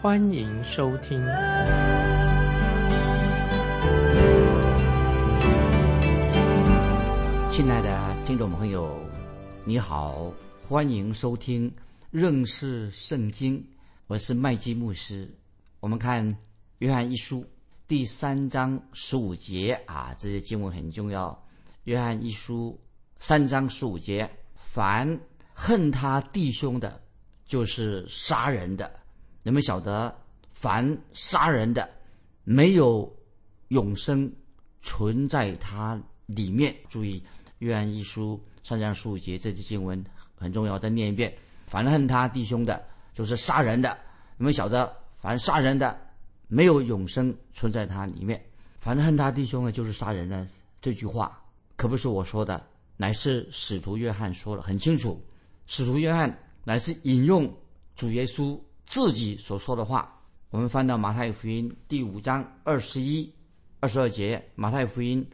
欢迎收听。亲爱的听众朋友，你好，欢迎收听认识圣经。我是麦基牧师。我们看约翰一书第三章十五节啊，这些经文很重要。约翰一书三章十五节：凡恨他弟兄的，就是杀人的。你们晓得，凡杀人的，没有永生存在他里面。注意，约翰一书三章十五节这节经文很重要，再念一遍：凡恨他弟兄的，就是杀人的。你们晓得，凡杀人的，没有永生存在他里面。凡恨他弟兄的，就是杀人的。这句话。可不是我说的，乃是使徒约翰说的很清楚。使徒约翰乃是引用主耶稣自己所说的话。我们翻到马太福音第五章二十一、二十二节。马太福音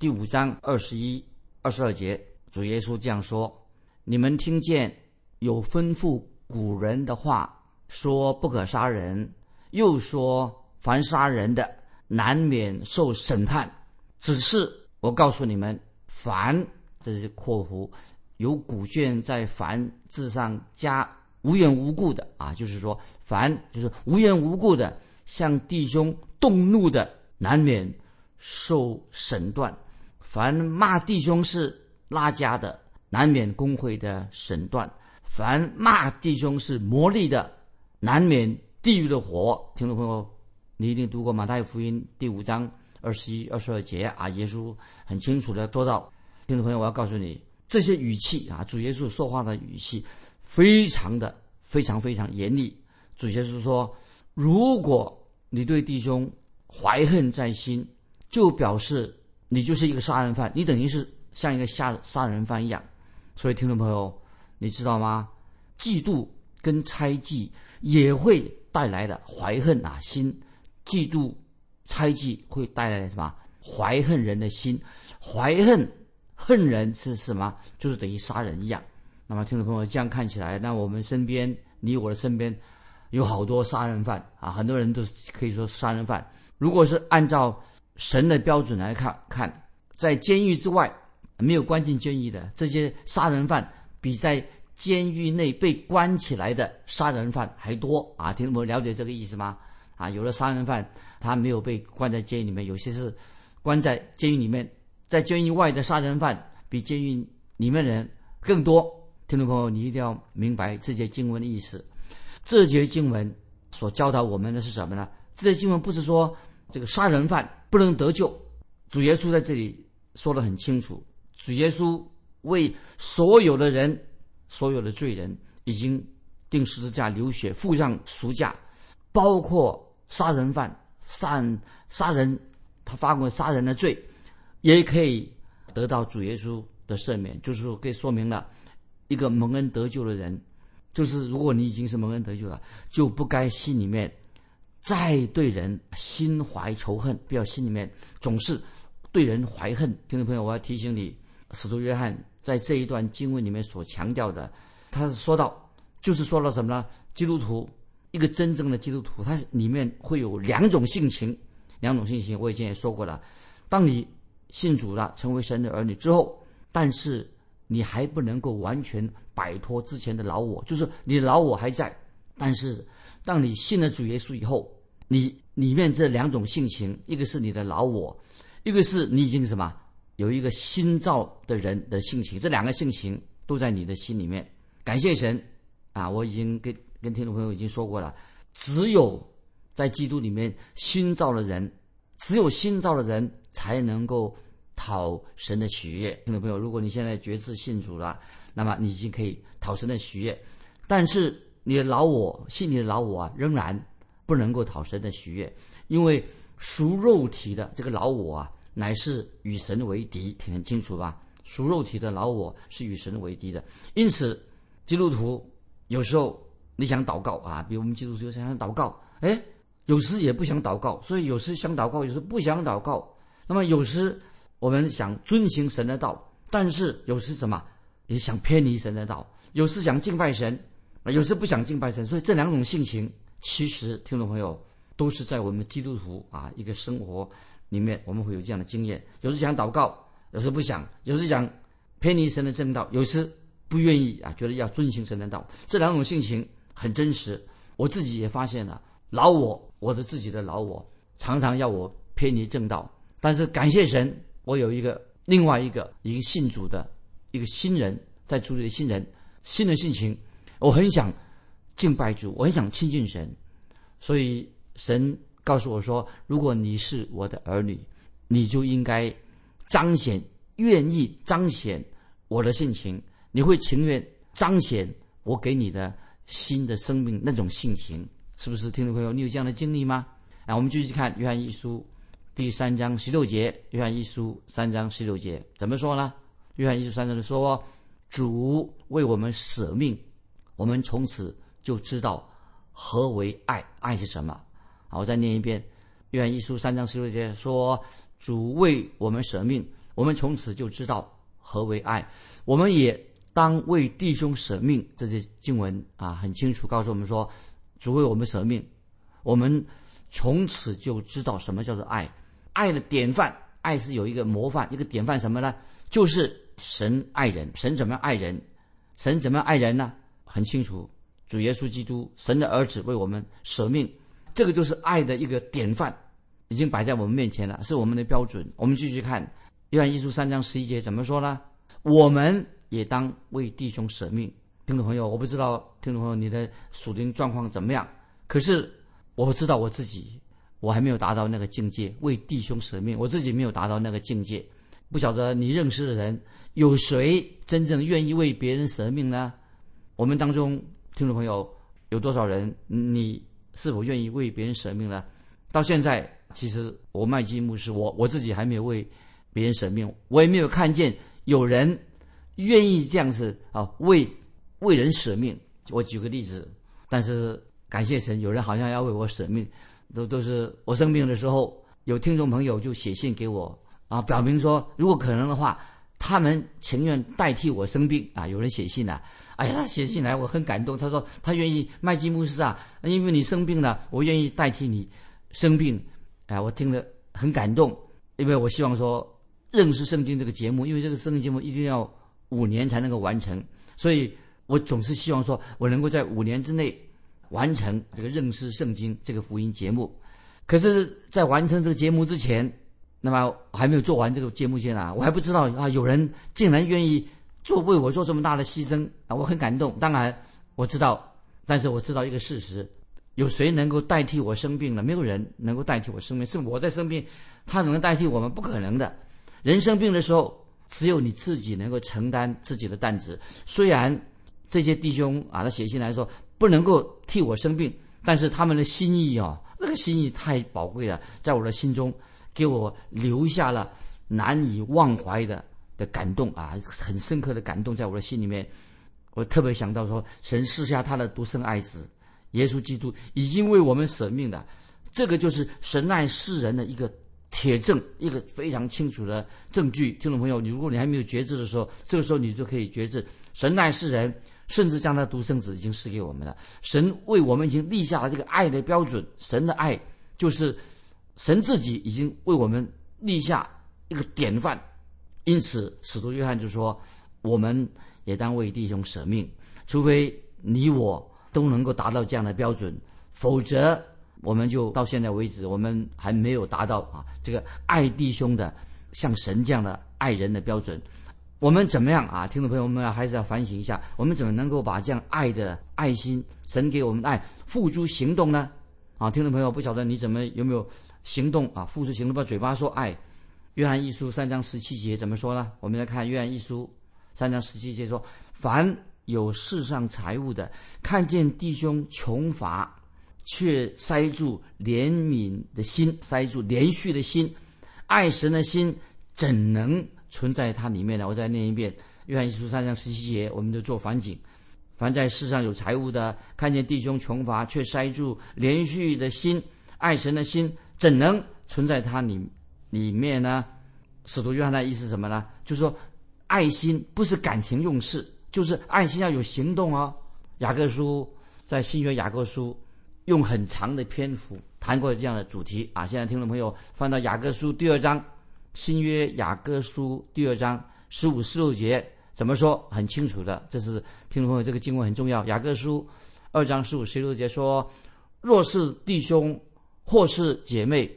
第五章二十一、二十二节，主耶稣这样说：“你们听见有吩咐古人的话，说不可杀人，又说凡杀人的难免受审判。只是。”我告诉你们，凡这是括弧，有古卷在凡字上加无缘无故的啊，就是说凡就是无缘无故的向弟兄动怒的，难免受审断；凡骂弟兄是拉家的，难免工会的审断；凡骂弟兄是魔力的，难免地狱的火。听众朋友，你一定读过马太福音第五章。二十一、二十二节啊，耶稣很清楚的说到：“听众朋友，我要告诉你，这些语气啊，主耶稣说话的语气，非常的、非常、非常严厉。主耶稣说，如果你对弟兄怀恨在心，就表示你就是一个杀人犯，你等于是像一个杀杀人犯一样。所以，听众朋友，你知道吗？嫉妒跟猜忌也会带来的怀恨啊，心嫉妒。”猜忌会带来什么？怀恨人的心，怀恨恨人是什么？就是等于杀人一样。那么，听众朋友，这样看起来，那我们身边，你我的身边，有好多杀人犯啊，很多人都可以说杀人犯。如果是按照神的标准来看，看在监狱之外没有关进监狱的这些杀人犯，比在监狱内被关起来的杀人犯还多啊！听众朋友，了解这个意思吗？啊，有的杀人犯。他没有被关在监狱里面，有些是关在监狱里面，在监狱外的杀人犯比监狱里面人更多。听众朋友，你一定要明白这节经文的意思。这节经文所教导我们的是什么呢？这节经文不是说这个杀人犯不能得救，主耶稣在这里说的很清楚。主耶稣为所有的人、所有的罪人已经定十字架流血，付上赎价，包括杀人犯。杀人杀人，他犯过杀人的罪，也可以得到主耶稣的赦免。就是说，可以说明了一个蒙恩得救的人，就是如果你已经是蒙恩得救了，就不该心里面再对人心怀仇恨，不要心里面总是对人怀恨。听众朋友，我要提醒你，使徒约翰在这一段经文里面所强调的，他是说到，就是说了什么呢？基督徒。一个真正的基督徒，他里面会有两种性情，两种性情。我以前也说过了，当你信主了，成为神的儿女之后，但是你还不能够完全摆脱之前的老我，就是你的老我还在。但是当你信了主耶稣以后，你里面这两种性情，一个是你的老我，一个是你已经什么有一个新造的人的性情，这两个性情都在你的心里面。感谢神啊！我已经跟。跟听众朋友已经说过了，只有在基督里面新造的人，只有新造的人才能够讨神的喜悦。听众朋友，如果你现在决志信主了，那么你已经可以讨神的喜悦。但是你的老我，信你的老我啊，仍然不能够讨神的喜悦，因为属肉体的这个老我啊，乃是与神为敌，听很清楚吧？属肉体的老我是与神为敌的，因此基督徒有时候你想祷告啊，比如我们基督徒想祷告，哎，有时也不想祷告，所以有时想祷告，有时不想祷告。那么有时我们想遵行神的道，但是有时什么也想偏离神的道，有时想敬拜神，有时不想敬拜神。所以这两种性情，其实听众朋友都是在我们基督徒啊一个生活里面，我们会有这样的经验。有时想祷告。有时不想，有时想偏离神的正道，有时不愿意啊，觉得要遵行神的道。这两种性情很真实，我自己也发现了。老我，我的自己的老我，常常要我偏离正道。但是感谢神，我有一个另外一个一个信主的一个新人，在主里的新人，新的性情，我很想敬拜主，我很想亲近神。所以神告诉我说，如果你是我的儿女，你就应该。彰显愿意彰显我的性情，你会情愿彰显我给你的新的生命那种性情，是不是？听众朋友，你有这样的经历吗？啊，我们继续看约翰一书第三章十六节。约翰一书三章十六节怎么说呢？约翰一书三章的说：“主为我们舍命，我们从此就知道何为爱，爱是什么。”好，我再念一遍。约翰一书三章十六节说。主为我们舍命，我们从此就知道何为爱。我们也当为弟兄舍命。这些经文啊，很清楚告诉我们说，主为我们舍命，我们从此就知道什么叫做爱。爱的典范，爱是有一个模范，一个典范什么呢？就是神爱人。神怎么样爱人？神怎么样爱人呢？很清楚，主耶稣基督，神的儿子为我们舍命，这个就是爱的一个典范。已经摆在我们面前了，是我们的标准。我们继续看《约翰一书》三章十一节怎么说呢？我们也当为弟兄舍命。听众朋友，我不知道听众朋友你的属灵状况怎么样，可是我知道我自己，我还没有达到那个境界，为弟兄舍命。我自己没有达到那个境界，不晓得你认识的人有谁真正愿意为别人舍命呢？我们当中听众朋友有多少人？你是否愿意为别人舍命呢？到现在。其实我麦基牧师，我我自己还没有为别人舍命，我也没有看见有人愿意这样子啊为为人舍命。我举个例子，但是感谢神，有人好像要为我舍命，都都是我生病的时候，有听众朋友就写信给我啊，表明说如果可能的话，他们情愿代替我生病啊。有人写信了，哎呀，他写信来我很感动，他说他愿意麦基牧师啊，因为你生病了，我愿意代替你生病。哎，我听了很感动，因为我希望说认识圣经这个节目，因为这个圣经节目一定要五年才能够完成，所以我总是希望说我能够在五年之内完成这个认识圣经这个福音节目。可是，在完成这个节目之前，那么还没有做完这个节目前啊，我还不知道啊，有人竟然愿意做为我做这么大的牺牲啊，我很感动。当然我知道，但是我知道一个事实。有谁能够代替我生病了？没有人能够代替我生病，是我在生病，他能代替我们？不可能的。人生病的时候，只有你自己能够承担自己的担子。虽然这些弟兄啊，他写信来说不能够替我生病，但是他们的心意啊，那个心意太宝贵了，在我的心中给我留下了难以忘怀的的感动啊，很深刻的感动，在我的心里面，我特别想到说，神赐下他的独生爱子。耶稣基督已经为我们舍命的，这个就是神爱世人的一个铁证，一个非常清楚的证据。听众朋友，如果你还没有觉知的时候，这个时候你就可以觉知，神爱世人，甚至将他的独生子已经赐给我们了。神为我们已经立下了这个爱的标准，神的爱就是神自己已经为我们立下一个典范。因此，使徒约翰就说：“我们也当为弟兄舍命，除非你我。”都能够达到这样的标准，否则我们就到现在为止，我们还没有达到啊这个爱弟兄的像神这样的爱人的标准。我们怎么样啊？听众朋友们还是要反省一下，我们怎么能够把这样爱的爱心，神给我们的爱付诸行动呢？啊，听众朋友，不晓得你怎么有没有行动啊？付诸行动，把嘴巴说爱。约翰一书三章十七节怎么说呢？我们来看约翰一书三章十七节说：凡。有世上财物的，看见弟兄穷乏，却塞住怜悯的心，塞住连续的心，爱神的心怎能存在它里面呢？我再念一遍《约翰一书》三章十七节，我们就做反景。凡在世上有财物的，看见弟兄穷乏，却塞住连续的心，爱神的心怎能存在他里里面呢？使徒约翰的意思是什么呢？就是说，爱心不是感情用事，就是爱心要有行动哦。雅各书在新约雅各书。用很长的篇幅谈过这样的主题啊！现在听众朋友翻到雅各书第二章，新约雅各书第二章十五十六节怎么说？很清楚的，这是听众朋友这个经文很重要。雅各书二章十五十六节说：“若是弟兄或是姐妹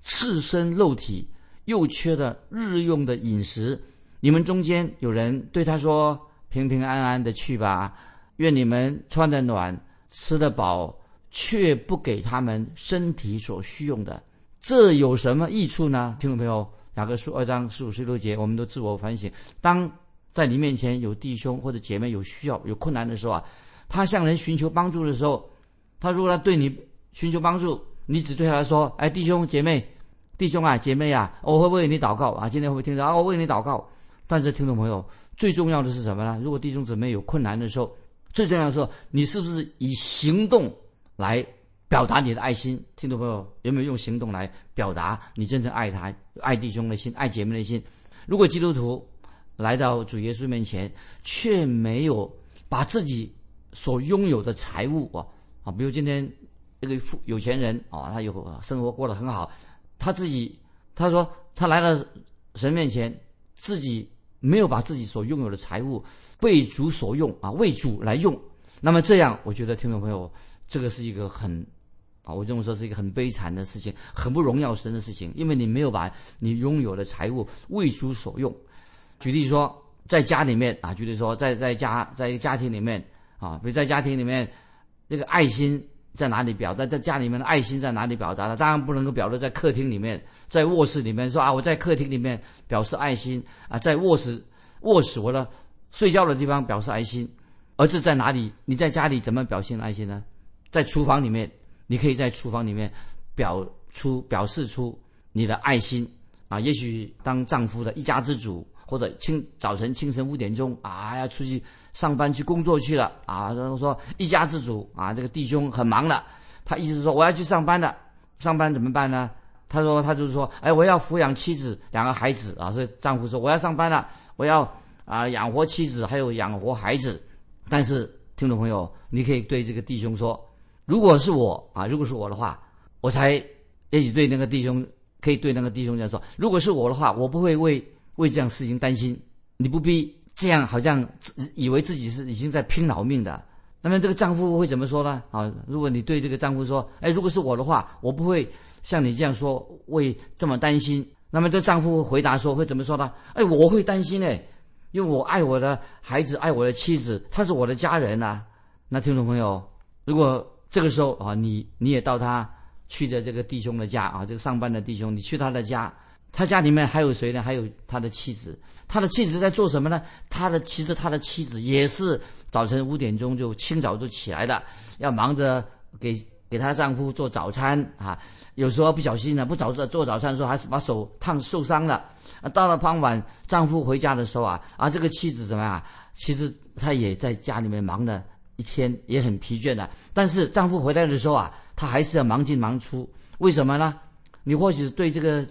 赤身肉体，又缺了日用的饮食，你们中间有人对他说：‘平平安安的去吧，愿你们穿得暖，吃得饱。’”却不给他们身体所需用的，这有什么益处呢？听众朋友，雅各书二章十五十六节，我们都自我反省。当在你面前有弟兄或者姐妹有需要、有困难的时候啊，他向人寻求帮助的时候，他如果他对你寻求帮助，你只对他说：“哎，弟兄姐妹，弟兄啊，姐妹啊，我会为你祷告啊。”今天会不会听到啊？我为你祷告。但是听众朋友，最重要的是什么呢？如果弟兄姊妹有困难的时候，最重要的时候，你是不是以行动？来表达你的爱心，听众朋友有没有用行动来表达你真正爱他、爱弟兄的心、爱姐妹的心？如果基督徒来到主耶稣面前，却没有把自己所拥有的财物啊啊，比如今天这个富有钱人啊，他有生活过得很好，他自己他说他来到神面前，自己没有把自己所拥有的财物为主所用啊，为主来用，那么这样，我觉得听众朋友。这个是一个很，我认为说是一个很悲惨的事情，很不荣耀神的事情，因为你没有把你拥有的财物为主所用。举例说，在家里面啊，举例说，在在家在一个家庭里面啊，比如在家庭里面，这个爱心在哪里表达？在家里面的爱心在哪里表达的？当然不能够表露在客厅里面，在卧室里面说啊，我在客厅里面表示爱心啊，在卧室卧室我的睡觉的地方表示爱心，而是在哪里？你在家里怎么表现爱心呢？在厨房里面，你可以在厨房里面表出表示出你的爱心啊。也许当丈夫的一家之主，或者清早晨清晨五点钟啊，要出去上班去工作去了啊。然后说一家之主啊，这个弟兄很忙的，他意思说我要去上班的，上班怎么办呢？他说他就是说，哎，我要抚养妻子两个孩子啊。所以丈夫说我要上班了，我要啊养活妻子还有养活孩子。但是听众朋友，你可以对这个弟兄说。如果是我啊，如果是我的话，我才也许对那个弟兄可以对那个弟兄这样说：如果是我的话，我不会为为这样事情担心。你不必这样，好像以为自己是已经在拼老命的。那么这个丈夫会怎么说呢？啊，如果你对这个丈夫说：哎，如果是我的话，我不会像你这样说，为这么担心。那么这丈夫回答说：会怎么说呢？哎，我会担心哎，因为我爱我的孩子，爱我的妻子，他是我的家人呐。那听众朋友，如果这个时候啊，你你也到他去的这个弟兄的家啊，这个上班的弟兄，你去他的家，他家里面还有谁呢？还有他的妻子。他的妻子在做什么呢？他的其实他的妻子也是早晨五点钟就清早就起来的，要忙着给给她丈夫做早餐啊。有时候不小心呢，不早做做早餐的时候，还是把手烫受伤了。啊，到了傍晚，丈夫回家的时候啊，啊，这个妻子怎么样？其实她也在家里面忙的。一天也很疲倦的，但是丈夫回来的时候啊，她还是要忙进忙出。为什么呢？你或许对这个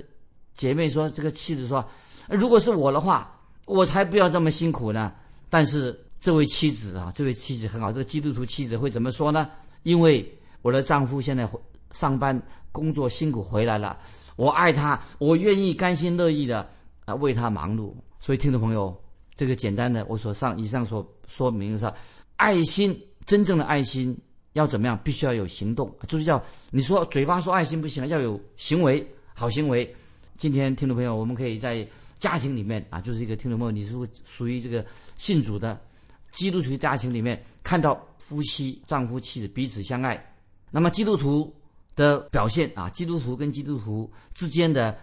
姐妹说，这个妻子说：“如果是我的话，我才不要这么辛苦呢。”但是这位妻子啊，这位妻子很好，这个基督徒妻子会怎么说呢？因为我的丈夫现在上班工作辛苦回来了，我爱他，我愿意甘心乐意的啊为他忙碌。所以听众朋友，这个简单的我所上以上所说明的。爱心，真正的爱心要怎么样？必须要有行动，就是叫你说嘴巴说爱心不行，要有行为，好行为。今天听众朋友，我们可以在家庭里面啊，就是一个听众朋友，你是属于这个信主的基督徒家庭里面，看到夫妻、丈夫、妻子彼此相爱，那么基督徒的表现啊，基督徒跟基督徒之间的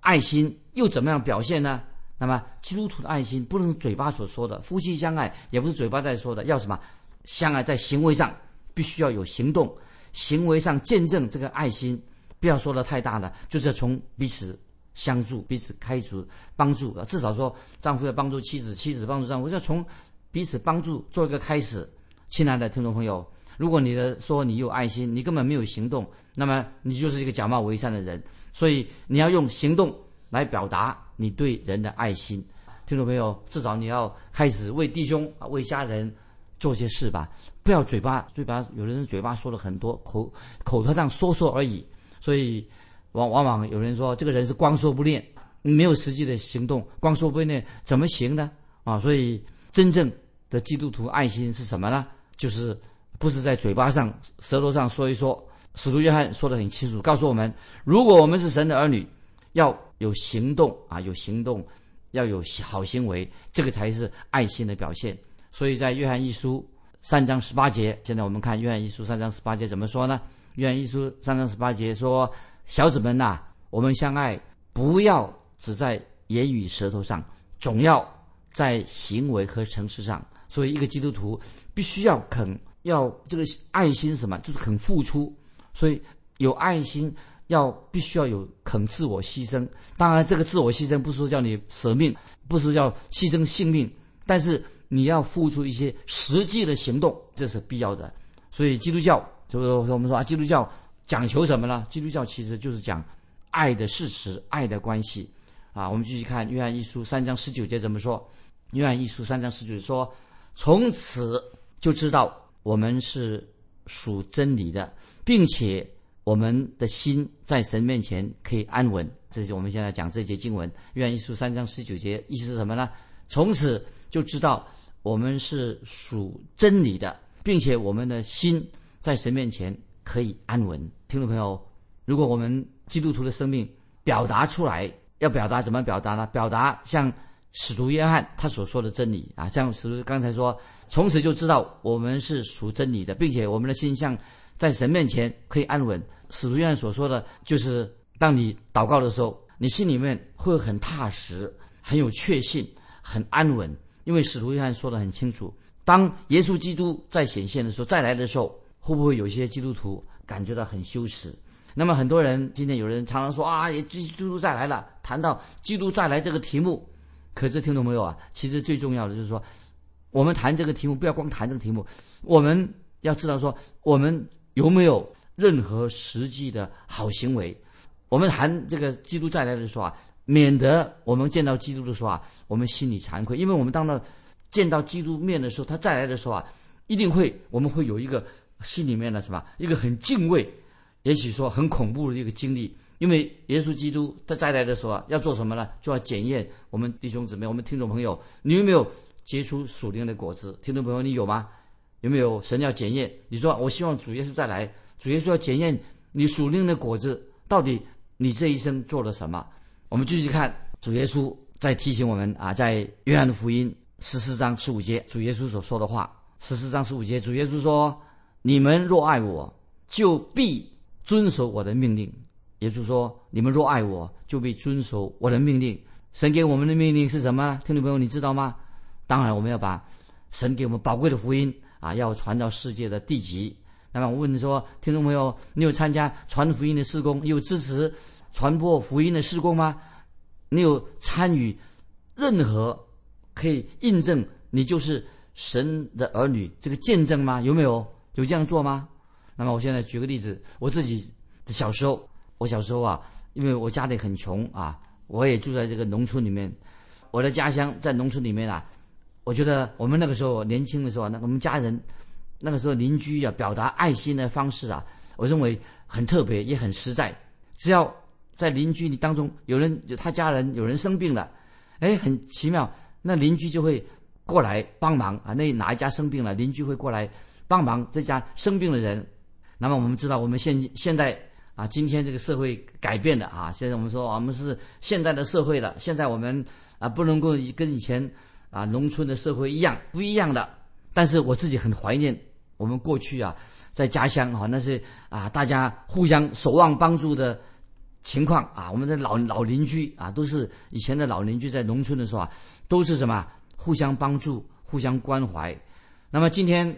爱心又怎么样表现呢？那么，基督徒的爱心不能嘴巴所说的，夫妻相爱也不是嘴巴在说的，要什么？相爱在行为上必须要有行动，行为上见证这个爱心，不要说的太大了，就是要从彼此相助、彼此开除、帮助啊，至少说丈夫要帮助妻子，妻子帮助丈夫，要从彼此帮助做一个开始。亲爱的听众朋友，如果你的说你有爱心，你根本没有行动，那么你就是一个假冒伪善的人。所以你要用行动来表达你对人的爱心。听众朋友，至少你要开始为弟兄啊、为家人做些事吧，不要嘴巴嘴巴，有的人嘴巴说了很多，口口头上说说而已。所以往往往有人说这个人是光说不练，没有实际的行动，光说不练怎么行呢？啊，所以真正的基督徒爱心是什么呢？就是不是在嘴巴上、舌头上说一说。使徒约翰说的很清楚，告诉我们，如果我们是神的儿女，要有行动啊，有行动。要有好行为，这个才是爱心的表现。所以在约翰一书三章十八节，现在我们看约翰一书三章十八节怎么说呢？约翰一书三章十八节说：“小子们呐，我们相爱，不要只在言语舌头上，总要在行为和诚实上。”所以一个基督徒必须要肯要这个爱心什么，就是肯付出。所以有爱心。要必须要有肯自我牺牲，当然这个自我牺牲不是说叫你舍命，不是要牺牲性命，但是你要付出一些实际的行动，这是必要的。所以基督教就是我们说啊，基督教讲求什么呢？基督教其实就是讲爱的事实、爱的关系啊。我们继续看约翰一书三章十九节怎么说？约翰一书三章十九说：“从此就知道我们是属真理的，并且。”我们的心在神面前可以安稳，这是我们现在讲这节经文《约翰一书》三章十九节，意思是什么呢？从此就知道我们是属真理的，并且我们的心在神面前可以安稳。听众朋友，如果我们基督徒的生命表达出来，要表达怎么表达呢？表达像使徒约翰他所说的真理啊，像使徒刚才说，从此就知道我们是属真理的，并且我们的心像。在神面前可以安稳。使徒约翰所说的就是，当你祷告的时候，你心里面会很踏实、很有确信、很安稳。因为使徒约翰说的很清楚，当耶稣基督再显现的时候、再来的时候，会不会有一些基督徒感觉到很羞耻？那么很多人今天有人常常说啊，耶基督再来了，谈到基督再来这个题目，可是听懂没有啊？其实最重要的就是说，我们谈这个题目，不要光谈这个题目，我们要知道说我们。有没有任何实际的好行为？我们谈这个基督再来的时候啊，免得我们见到基督的时候啊，我们心里惭愧，因为我们当到见到基督面的时候，他再来的时候啊，一定会我们会有一个心里面的什么，一个很敬畏，也许说很恐怖的一个经历。因为耶稣基督他再来的时候啊，要做什么呢？就要检验我们弟兄姊妹、我们听众朋友，你有没有结出属灵的果子？听众朋友，你有吗？有没有神要检验？你说我希望主耶稣再来，主耶稣要检验你属灵的果子，到底你这一生做了什么？我们继续看主耶稣在提醒我们啊，在约翰的福音十四章十五节，主耶稣所说的话。十四章十五节，主耶稣说：“你们若爱我，就必遵守我的命令。”耶稣说：“你们若爱我，就必遵守我的命令。”神给我们的命令是什么？听众朋友，你知道吗？当然，我们要把神给我们宝贵的福音。啊，要传到世界的地极。那么我问你说，听众朋友，你有参加传福音的施工，有支持传播福音的施工吗？你有参与任何可以印证你就是神的儿女这个见证吗？有没有？有这样做吗？那么我现在举个例子，我自己的小时候，我小时候啊，因为我家里很穷啊，我也住在这个农村里面，我的家乡在农村里面啊。我觉得我们那个时候年轻的时候，那我们家人那个时候邻居啊，表达爱心的方式啊，我认为很特别，也很实在。只要在邻居当中有人他家人有人生病了，哎，很奇妙，那邻居就会过来帮忙啊。那哪一家生病了，邻居会过来帮忙这家生病的人。那么我们知道，我们现现在啊，今天这个社会改变的啊，现在我们说我们是现代的社会了，现在我们啊不能够跟以前。啊，农村的社会一样不一样的，但是我自己很怀念我们过去啊，在家乡哈，那是啊，大家互相守望帮助的情况啊，我们的老老邻居啊，都是以前的老邻居，在农村的时候啊，都是什么互相帮助、互相关怀。那么今天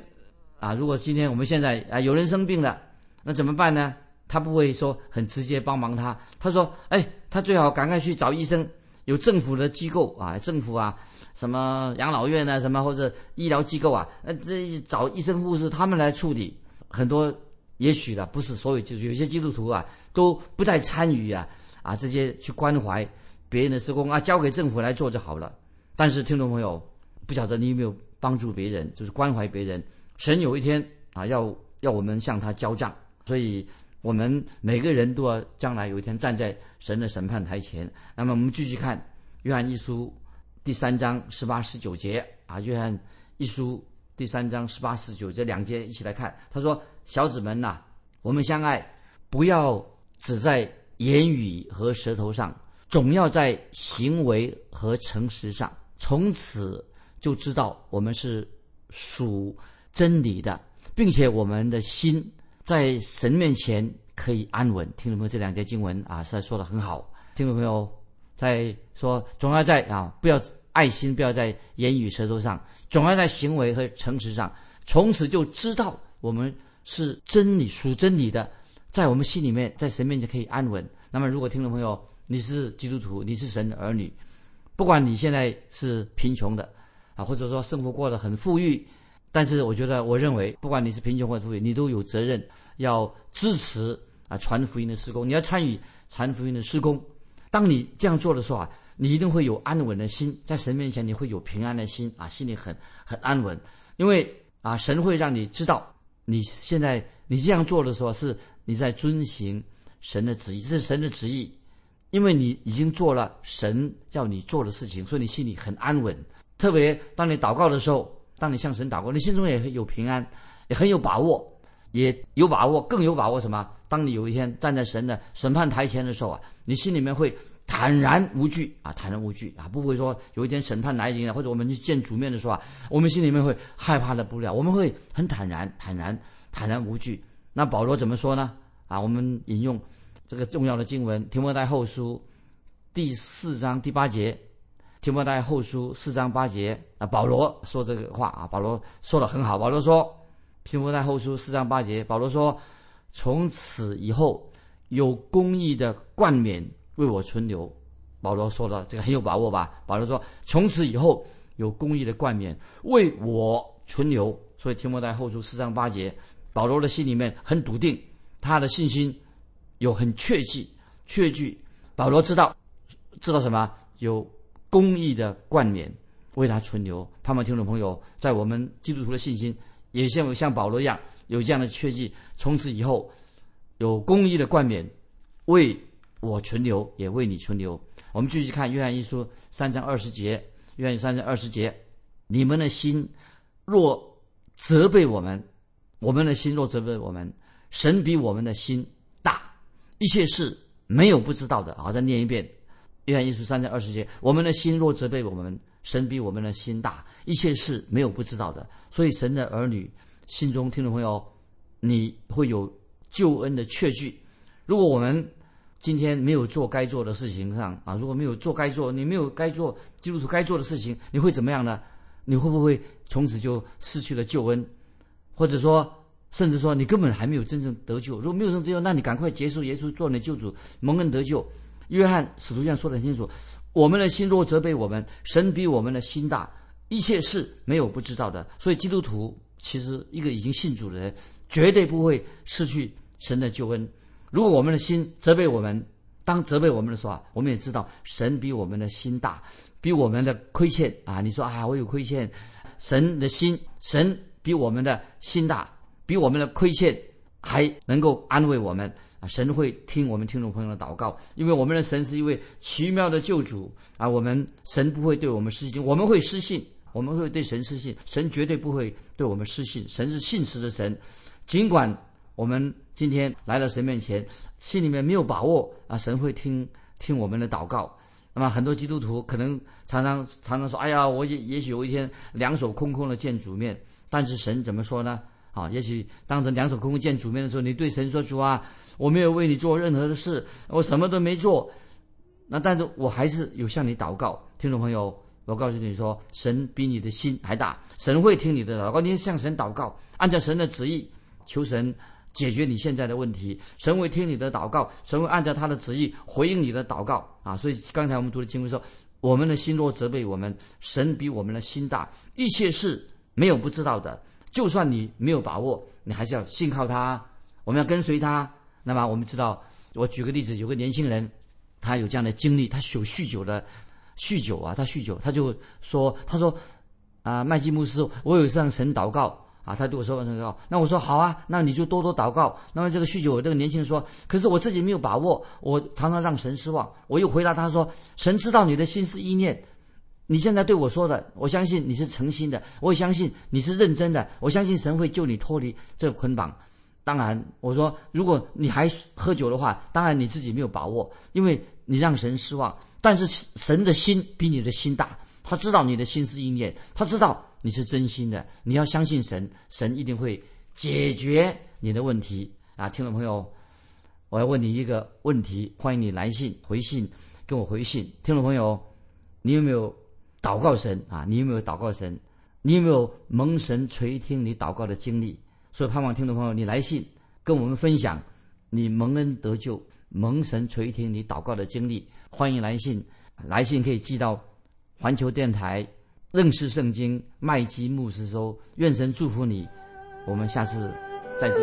啊，如果今天我们现在啊有人生病了那怎么办呢？他不会说很直接帮忙他，他说：“哎，他最好赶快去找医生，有政府的机构啊，政府啊，什么养老院啊，什么或者医疗机构啊，呃，这找医生护士他们来处理。很多也许的不是所有，就是有些基督徒啊都不再参与啊啊这些去关怀别人的施工啊，交给政府来做就好了。但是听众朋友，不晓得你有没有帮助别人，就是关怀别人，神有一天啊要要我们向他交账，所以。我们每个人都要将来有一天站在神的审判台前。那么我们继续看《约翰一书》第三章十八十九节啊，《约翰一书》第三章十八十九这两节一起来看。他说：“小子们呐，我们相爱，不要只在言语和舌头上，总要在行为和诚实上。从此就知道我们是属真理的，并且我们的心。”在神面前可以安稳，听众朋友，这两节经文啊，实在说的很好。听众朋友在说，总要在啊，不要爱心，不要在言语舌头上，总要在行为和诚实上。从此就知道我们是真理属真理的，在我们心里面，在神面前可以安稳。那么，如果听众朋友你是基督徒，你是神的儿女，不管你现在是贫穷的啊，或者说生活过得很富裕。但是我觉得，我认为，不管你是贫穷或富裕，你都有责任要支持啊传福音的施工，你要参与传福音的施工。当你这样做的时候啊，你一定会有安稳的心，在神面前你会有平安的心啊，心里很很安稳，因为啊神会让你知道，你现在你这样做的时候是你在遵行神的旨意，这是神的旨意，因为你已经做了神叫你做的事情，所以你心里很安稳。特别当你祷告的时候。当你向神祷告，你心中也很有平安，也很有把握，也有把握，更有把握什么？当你有一天站在神的审判台前的时候啊，你心里面会坦然无惧啊，坦然无惧啊，不会说有一天审判来临了，或者我们去见主面的时候啊，我们心里面会害怕的不了，我们会很坦然、坦然、坦然无惧。那保罗怎么说呢？啊，我们引用这个重要的经文《提摩太后书》第四章第八节。提摩太后书四章八节啊，保罗说这个话啊，保罗说的很好。保罗说，提摩太后书四章八节，保罗说，从此以后有公义的冠冕为我存留。保罗说的这个很有把握吧？保罗说，从此以后有公义的冠冕为我存留。所以提摩太后书四章八节，保罗的心里面很笃定，他的信心有很确据，确据。保罗知道，知道什么？有。公义的冠冕为他存留，盼望听众朋友在我们基督徒的信心也像像保罗一样有这样的确据，从此以后有公义的冠冕为我存留，也为你存留。我们继续看约翰一书三章二十节，约翰三章二十节，你们的心若责备我们，我们的心若责备我们，神比我们的心大，一切事没有不知道的。好，再念一遍。约翰一书三章二十节，我们的心若责备我们，神比我们的心大，一切事没有不知道的。所以神的儿女心中，听众朋友，你会有救恩的确据。如果我们今天没有做该做的事情上啊，如果没有做该做，你没有该做基督徒该做的事情，你会怎么样呢？你会不会从此就失去了救恩？或者说，甚至说你根本还没有真正得救？如果没有真正得救，那你赶快结束耶稣做你的救主，蒙恩得救。约翰使徒这样说的很清楚：我们的心若责备我们，神比我们的心大，一切事没有不知道的。所以基督徒其实一个已经信主的人，绝对不会失去神的救恩。如果我们的心责备我们，当责备我们的时候啊，我们也知道神比我们的心大，比我们的亏欠啊。你说啊，我有亏欠，神的心，神比我们的心大，比我们的亏欠还能够安慰我们。神会听我们听众朋友的祷告，因为我们的神是一位奇妙的救主啊！我们神不会对我们失信，我们会失信，我们会对神失信，神绝对不会对我们失信。神是信实的神，尽管我们今天来到神面前，心里面没有把握啊，神会听听我们的祷告。那么很多基督徒可能常常常常说：“哎呀，我也也许有一天两手空空的见主面。”但是神怎么说呢？啊，也许当着两手空空见主面的时候，你对神说：“主啊，我没有为你做任何的事，我什么都没做。那但是我还是有向你祷告。”听众朋友，我告诉你说，神比你的心还大，神会听你的祷告。你向神祷告，按照神的旨意，求神解决你现在的问题，神会听你的祷告，神会按照他的旨意回应你的祷告啊！所以刚才我们读的经文说，我们的心若责备我们，神比我们的心大，一切事没有不知道的。就算你没有把握，你还是要信靠他，我们要跟随他。那么我们知道，我举个例子，有个年轻人，他有这样的经历，他有酗酒的，酗酒啊，他酗酒，他就说，他说，啊，麦基牧师，我有向神祷告。啊，他对我说：“那个，那我说好啊，那你就多多祷告。那么这个酗酒这个年轻人说，可是我自己没有把握，我常常让神失望。我又回答他说，神知道你的心思意念，你现在对我说的，我相信你是诚心的，我也相信你是认真的，我相信神会救你脱离这个捆绑。当然，我说如果你还喝酒的话，当然你自己没有把握，因为你让神失望。但是神的心比你的心大，他知道你的心思意念，他知道。”你是真心的，你要相信神，神一定会解决你的问题啊！听众朋友，我要问你一个问题，欢迎你来信回信跟我回信。听众朋友，你有没有祷告神啊？你有没有祷告神？你有没有蒙神垂听你祷告的经历？所以盼望听众朋友你来信跟我们分享你蒙恩得救、蒙神垂听你祷告的经历。欢迎来信，来信可以寄到环球电台。认识圣经，麦基牧师说：“愿神祝福你，我们下次再见。”